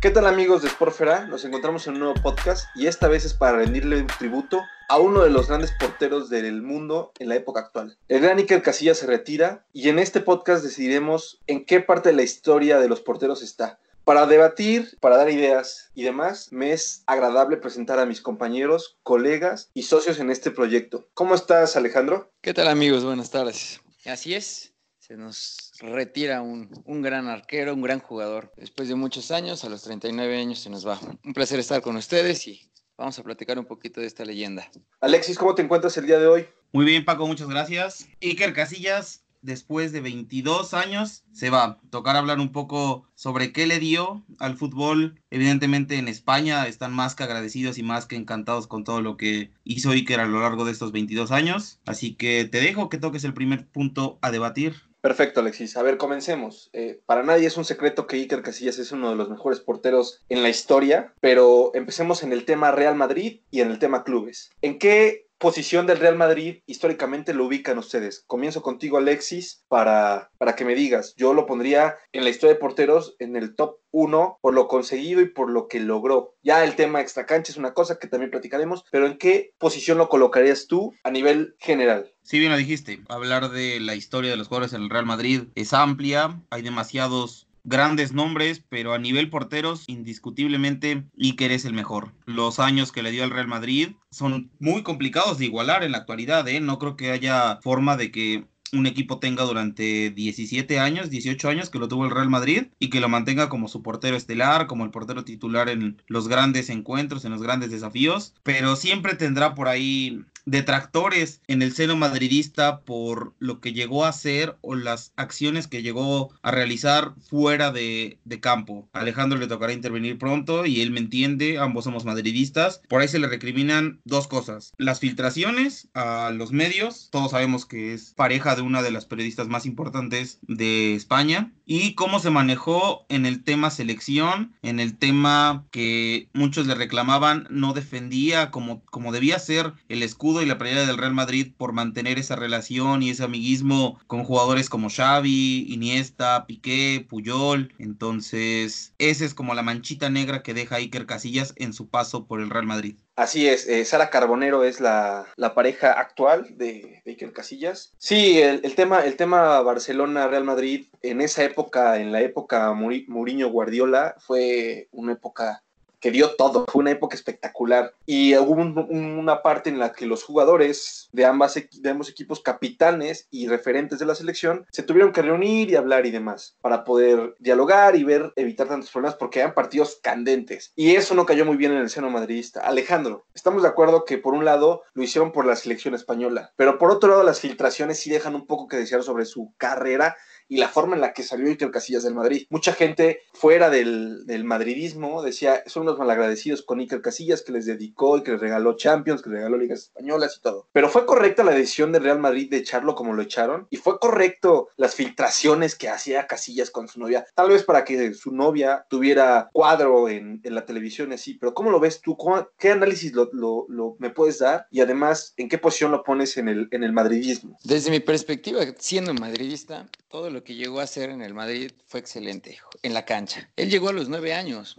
¿Qué tal amigos de Sportfera? Nos encontramos en un nuevo podcast y esta vez es para rendirle un tributo a uno de los grandes porteros del mundo en la época actual. El gran Iker Casillas se retira y en este podcast decidiremos en qué parte de la historia de los porteros está. Para debatir, para dar ideas y demás, me es agradable presentar a mis compañeros, colegas y socios en este proyecto. ¿Cómo estás, Alejandro? ¿Qué tal, amigos? Buenas tardes. Así es, se nos retira un, un, gran arquero, un gran jugador. Después de muchos años, a los 39 años se nos va. Un placer estar con ustedes y vamos a platicar un poquito de esta leyenda. Alexis, ¿cómo te encuentras el día de hoy? Muy bien, Paco, muchas gracias. Iker Casillas después de 22 años, se va a tocar hablar un poco sobre qué le dio al fútbol. Evidentemente en España están más que agradecidos y más que encantados con todo lo que hizo Iker a lo largo de estos 22 años. Así que te dejo que toques el primer punto a debatir. Perfecto, Alexis. A ver, comencemos. Eh, para nadie es un secreto que Iker Casillas es uno de los mejores porteros en la historia, pero empecemos en el tema Real Madrid y en el tema clubes. ¿En qué posición del Real Madrid históricamente lo ubican ustedes? Comienzo contigo, Alexis, para, para que me digas. Yo lo pondría en la historia de porteros en el top 1 por lo conseguido y por lo que logró. Ya el tema extracancha es una cosa que también platicaremos, pero ¿en qué posición lo colocarías tú a nivel general? Sí, bien lo dijiste. Hablar de la historia de los jugadores en el Real Madrid es amplia. Hay demasiados grandes nombres, pero a nivel porteros, indiscutiblemente, Iker es el mejor. Los años que le dio al Real Madrid son muy complicados de igualar en la actualidad, ¿eh? No creo que haya forma de que un equipo tenga durante 17 años, 18 años que lo tuvo el Real Madrid y que lo mantenga como su portero estelar, como el portero titular en los grandes encuentros, en los grandes desafíos, pero siempre tendrá por ahí detractores en el seno madridista por lo que llegó a hacer o las acciones que llegó a realizar fuera de, de, campo. Alejandro le tocará intervenir pronto y él me entiende, ambos somos madridistas. Por ahí se le recriminan dos cosas. Las filtraciones a los medios, todos sabemos que es pareja de una de las periodistas más importantes de España, y cómo se manejó en el tema selección, en el tema que muchos le reclamaban, no defendía como, como debía ser el escudo y la playera del Real Madrid por mantener esa relación y ese amiguismo con jugadores como Xavi, Iniesta, Piqué, Puyol. Entonces, esa es como la manchita negra que deja Iker Casillas en su paso por el Real Madrid. Así es, eh, Sara Carbonero es la, la, pareja actual de, Iker Casillas. Sí, el, el tema, el tema Barcelona-Real Madrid en esa época, en la época Mourinho-Guardiola, fue una época que dio todo, fue una época espectacular. Y hubo un, una parte en la que los jugadores de, ambas, de ambos equipos, capitanes y referentes de la selección, se tuvieron que reunir y hablar y demás, para poder dialogar y ver, evitar tantos problemas, porque eran partidos candentes. Y eso no cayó muy bien en el seno madridista. Alejandro, estamos de acuerdo que por un lado lo hicieron por la selección española, pero por otro lado las filtraciones sí dejan un poco que desear sobre su carrera y la forma en la que salió Iker Casillas del Madrid. Mucha gente fuera del, del, madridismo decía, son unos malagradecidos con Iker Casillas que les dedicó y que les regaló Champions, que les regaló ligas españolas y todo. Pero fue correcta la decisión del Real Madrid de echarlo como lo echaron y fue correcto las filtraciones que hacía Casillas con su novia, tal vez para que su novia tuviera cuadro en, en la televisión así, pero ¿cómo lo ves tú? ¿Cómo, ¿Qué análisis lo, lo, lo, me puedes dar? Y además, ¿en qué posición lo pones en el, en el madridismo? Desde mi perspectiva, siendo madridista, todo lo que llegó a hacer en el Madrid fue excelente en la cancha. Él llegó a los nueve años.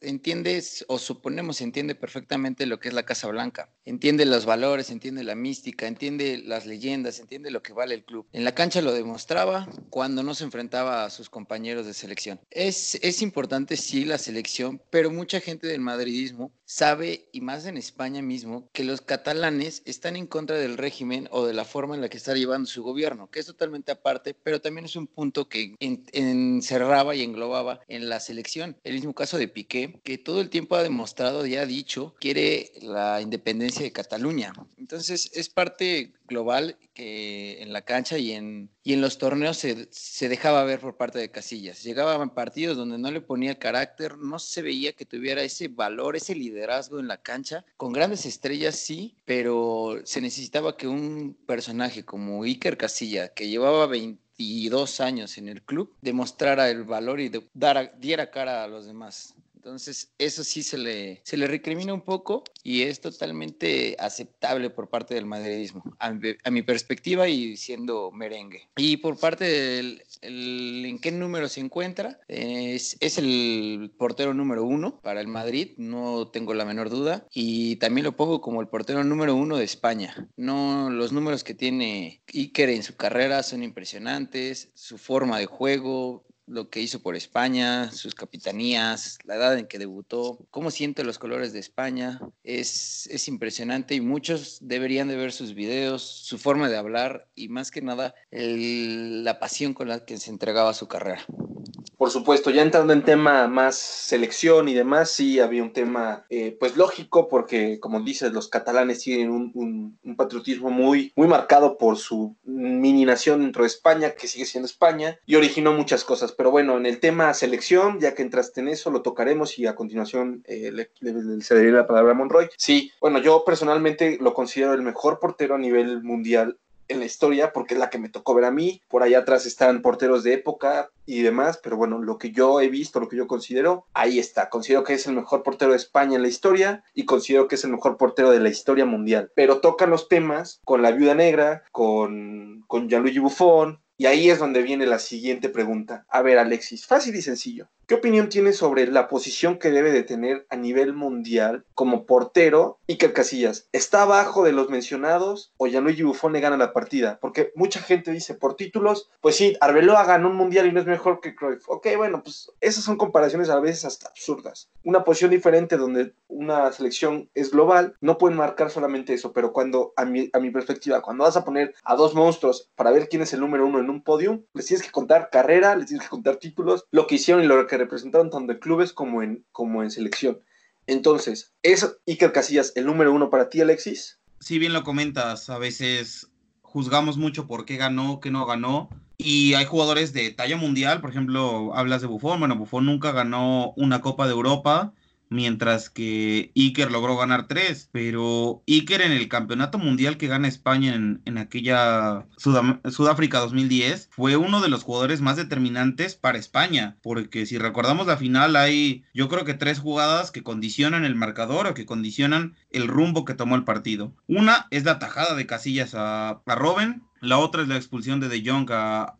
Entiendes o suponemos entiende perfectamente lo que es la Casa Blanca. Entiende los valores, entiende la mística, entiende las leyendas, entiende lo que vale el club. En la cancha lo demostraba cuando no se enfrentaba a sus compañeros de selección. Es, es importante, sí, la selección, pero mucha gente del madridismo sabe, y más en España mismo, que los catalanes están en contra del régimen o de la forma en la que está llevando su gobierno, que es totalmente aparte, pero también es un punto que en, encerraba y englobaba en la selección. El mismo caso de Piqué, que todo el tiempo ha demostrado y ha dicho quiere la independencia de Cataluña. Entonces es parte global que en la cancha y en, y en los torneos se, se dejaba ver por parte de Casillas. Llegaban partidos donde no le ponía carácter, no se veía que tuviera ese valor, ese liderazgo en la cancha. Con grandes estrellas sí, pero se necesitaba que un personaje como Iker Casilla, que llevaba 22 años en el club, demostrara el valor y de, dar, diera cara a los demás Entonces, eso sí se le, se le recrimina un poco y es totalmente aceptable por parte del madridismo, a, mi perspectiva y siendo merengue. Y por parte del en qué número se encuentra, es, es el portero número uno para el Madrid, no tengo la menor duda. Y también lo pongo como el portero número uno de España. No, los números que tiene Iker en su carrera son impresionantes, su forma de juego, lo que hizo por España, sus capitanías, la edad en que debutó, cómo siente los colores de España, es, es impresionante y muchos deberían de ver sus videos, su forma de hablar y más que nada la pasión con la que se entregaba su carrera. Por supuesto, ya entrando en tema más selección y demás, sí había un tema eh, pues lógico porque como dices, los catalanes tienen un, patriotismo muy, muy marcado por su mini nación dentro de España, que sigue siendo España, y originó muchas cosas. Pero bueno, en el tema selección, ya que entraste en eso, lo tocaremos y a continuación eh, le, le, cederé la palabra a Monroy. Sí, bueno, yo personalmente lo considero el mejor portero a nivel mundial en la historia porque es la que me tocó ver a mí. Por allá atrás están porteros de época y demás, pero bueno, lo que yo he visto, lo que yo considero, ahí está. Considero que es el mejor portero de España en la historia y considero que es el mejor portero de la historia mundial. Pero tocan los temas con la viuda negra, con, con Gianluigi Buffon, y ahí es donde viene la siguiente pregunta. A ver, Alexis, fácil y sencillo. ¿Qué opinión tienes sobre la posición que debe de tener a nivel mundial como portero Iker Casillas? ¿Está abajo de los mencionados o Gianluigi Buffon le gana la partida? Porque mucha gente dice, por títulos, pues sí, Arbeloa ganó un mundial y no es mejor que Cruyff. Ok, bueno, pues esas son comparaciones a veces hasta absurdas. Una posición diferente donde una selección es global, no pueden marcar solamente eso, pero cuando, a mi, a mi perspectiva, cuando vas a poner a dos monstruos para ver quién es el número uno un podium, les tienes que contar carrera, les tienes que contar títulos, lo que hicieron y lo que representaron tanto en clubes como en, como en selección. Entonces, ¿es Iker Casillas el número uno para ti, Alexis? Si bien lo comentas, a veces juzgamos mucho por qué ganó, qué no ganó. Y hay jugadores de talla mundial, por ejemplo, hablas de Buffon. Bueno, Buffon nunca ganó una Copa de Europa mientras que Iker logró ganar tres, pero Iker en el campeonato mundial que gana España en, aquella Sudáfrica 2010 fue uno de los jugadores más determinantes para España, porque si recordamos la final hay yo creo que tres jugadas que condicionan el marcador o que condicionan el rumbo que tomó el partido. Una es la tajada de Casillas a, a Robben, la otra es la expulsión de De Jong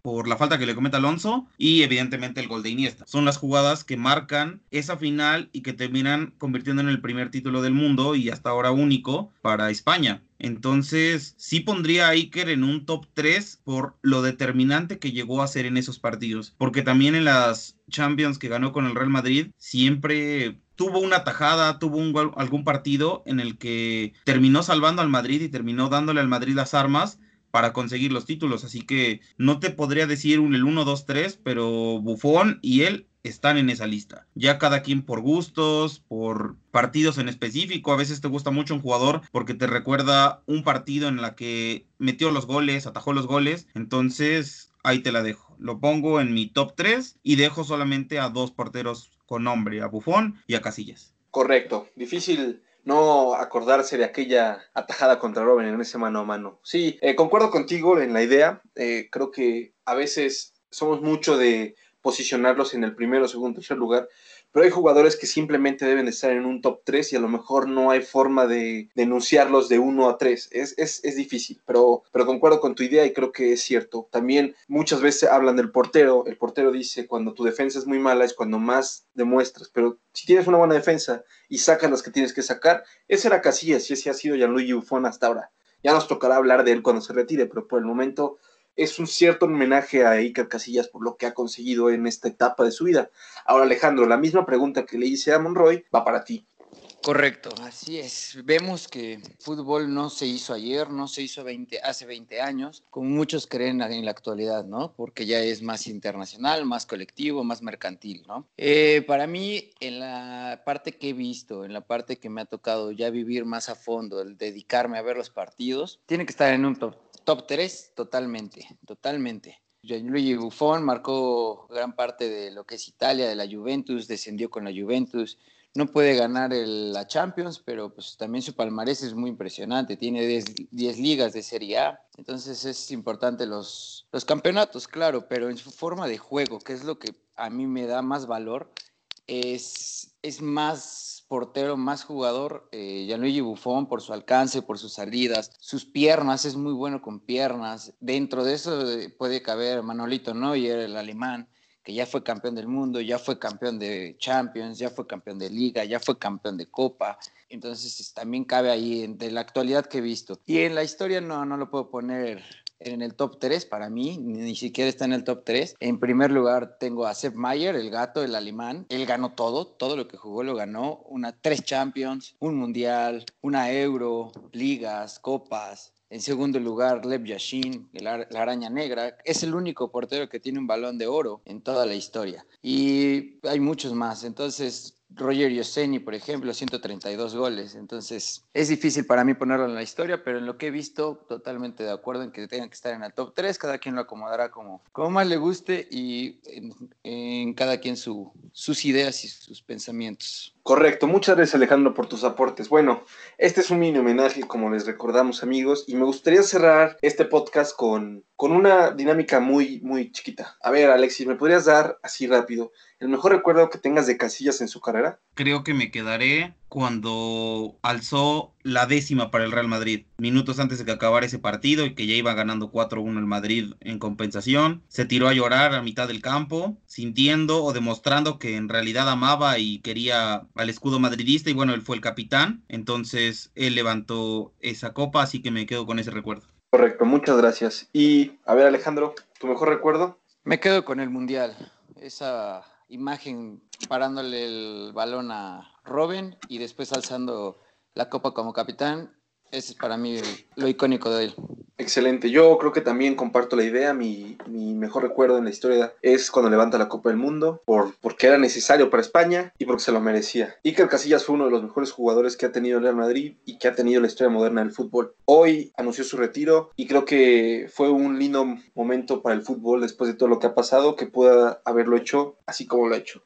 por la falta que le comete Alonso y evidentemente el gol de Iniesta. Son las jugadas que marcan esa final y que terminan convirtiendo en el primer título del mundo y hasta ahora único para España. Entonces, sí pondría a Iker en un top 3 por lo determinante que llegó a ser en esos partidos. Porque también en las Champions que ganó con el Real Madrid, siempre tuvo una tajada, tuvo algún partido en el que terminó salvando al Madrid y terminó dándole al Madrid las armas para conseguir los títulos. Así que no te podría decir un el 1, 2, 3, pero Buffon y él están en esa lista. Ya cada quien por gustos, por partidos en específico. A veces te gusta mucho un jugador porque te recuerda un partido en la que metió los goles, atajó los goles. Entonces, ahí te la dejo. Lo pongo en mi top 3 y dejo solamente a dos porteros con nombre, a Buffon y a Casillas. Correcto. Difícil no acordarse de aquella atajada contra Robin en ese mano a mano. Sí, eh, concuerdo contigo en la idea. Eh, creo que a veces somos mucho de posicionarlos en el primero, segundo, tercer lugar, pero hay jugadores que simplemente deben estar en un top 3 y a lo mejor no hay forma de denunciarlos de 1 a 3. Es, es, es, difícil, pero, pero concuerdo con tu idea y creo que es cierto. También muchas veces hablan del portero. El portero dice cuando tu defensa es muy mala es cuando más demuestras, pero si tienes una buena defensa y sacas las que tienes que sacar, ese era Casillas y ese ha sido Gianluigi Buffon hasta ahora. Ya nos tocará hablar de él cuando se retire, pero por el momento es un cierto homenaje a Iker Casillas por lo que ha conseguido en esta etapa de su vida. Ahora, Alejandro, la misma pregunta que le hice a Monroy va para ti. Correcto, así es. Vemos que fútbol no se hizo ayer, no se hizo 20, hace 20 años, como muchos creen en la actualidad, ¿no? Porque ya es más internacional, más colectivo, más mercantil, ¿no? Eh, para mí, en la parte que he visto, en la parte que me ha tocado ya vivir más a fondo, el dedicarme a ver los partidos, tiene que estar en un top Top 3, totalmente, totalmente. Gianluigi Buffon marcó gran parte de lo que es Italia, de la Juventus, descendió con la Juventus. No puede ganar la Champions, pero pues también su palmarés es muy impresionante. Tiene 10 ligas de Serie A. Entonces es importante los, los campeonatos, claro, pero en su forma de juego, que es lo que a mí me da más valor, es, es más portero, más jugador, eh, Gianluigi Buffon por su alcance, por sus salidas, sus piernas, es muy bueno con piernas. Dentro de eso eh, puede caber Manolito Neuer, el alemán, que ya fue campeón del mundo, ya fue campeón de Champions, ya fue campeón de Liga, ya fue campeón de Copa. Entonces también cabe ahí de la actualidad que he visto. Y en la historia no, no lo puedo poner en el top 3 para mí, ni siquiera está en el top 3. En primer lugar tengo a Sepp Mayer, el gato, el alemán. Él ganó todo, todo lo que jugó lo ganó. Una tres Champions, un Mundial, una Euro, ligas, copas. En segundo lugar, Lev Yashin, la araña negra. Es el único portero que tiene un balón de oro en toda la historia. Y hay muchos más. Entonces, Roger Yoseni, por ejemplo, 132 goles. Entonces, es difícil para mí ponerlo en la historia, pero en lo que he visto, totalmente de acuerdo en que tengan que estar en el top 3. Cada quien lo acomodará como, como más le guste y en, cada quien su, sus ideas y sus pensamientos. Correcto, muchas gracias Alejandro por tus aportes. Bueno, este es un mini homenaje, como les recordamos amigos, y me gustaría cerrar este podcast con, con una dinámica muy, muy chiquita. A ver, Alexis, ¿me podrías dar así rápido el mejor recuerdo que tengas de Casillas en su carrera? Creo que me quedaré cuando alzó la décima para el Real Madrid, minutos antes de que acabara ese partido y que ya iba ganando 4-1 el Madrid en compensación. Se tiró a llorar a mitad del campo, sintiendo o demostrando que en realidad amaba y quería al escudo madridista y bueno, él fue el capitán, entonces él levantó esa copa, así que me quedo con ese recuerdo. Correcto, muchas gracias. Y a ver Alejandro, ¿tu mejor recuerdo? Me quedo con el Mundial, esa imagen parándole el balón a Robin y después alzando la copa como capitán. Ese es para mí lo icónico de él. Excelente. Yo creo que también comparto la idea. Mi, mejor recuerdo en la historia es cuando levanta la Copa del Mundo, por, porque era necesario para España y porque se lo merecía. Iker Casillas fue uno de los mejores jugadores que ha tenido el Real Madrid y que ha tenido la historia moderna del fútbol. Hoy anunció su retiro y creo que fue un lindo momento para el fútbol después de todo lo que ha pasado, que pueda haberlo hecho así como lo ha hecho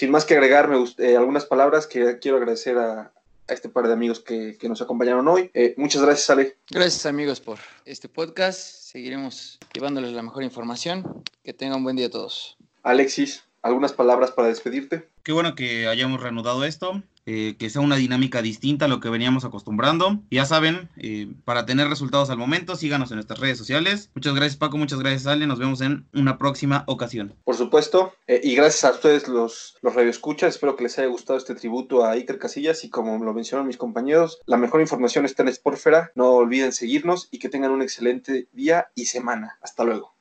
sin más que agregar, me eh, algunas palabras que quiero agradecer a, este par de amigos que, nos acompañaron hoy. Eh, muchas gracias, Ale. Gracias, amigos, por este podcast. Seguiremos llevándoles la mejor información. Que tengan un buen día a todos. Alexis, ¿algunas palabras para despedirte? Qué bueno que hayamos reanudado esto. Eh, que sea una dinámica distinta a lo que veníamos acostumbrando. Ya saben, eh, para tener resultados al momento, síganos en nuestras redes sociales. Muchas gracias Paco, muchas gracias Ale, nos vemos en una próxima ocasión. Por supuesto, eh, y gracias a ustedes los, los radioescuchas, espero que les haya gustado este tributo a Iker Casillas y como lo mencionaron mis compañeros, la mejor información está en Sportfera, no olviden seguirnos y que tengan un excelente día y semana. Hasta luego.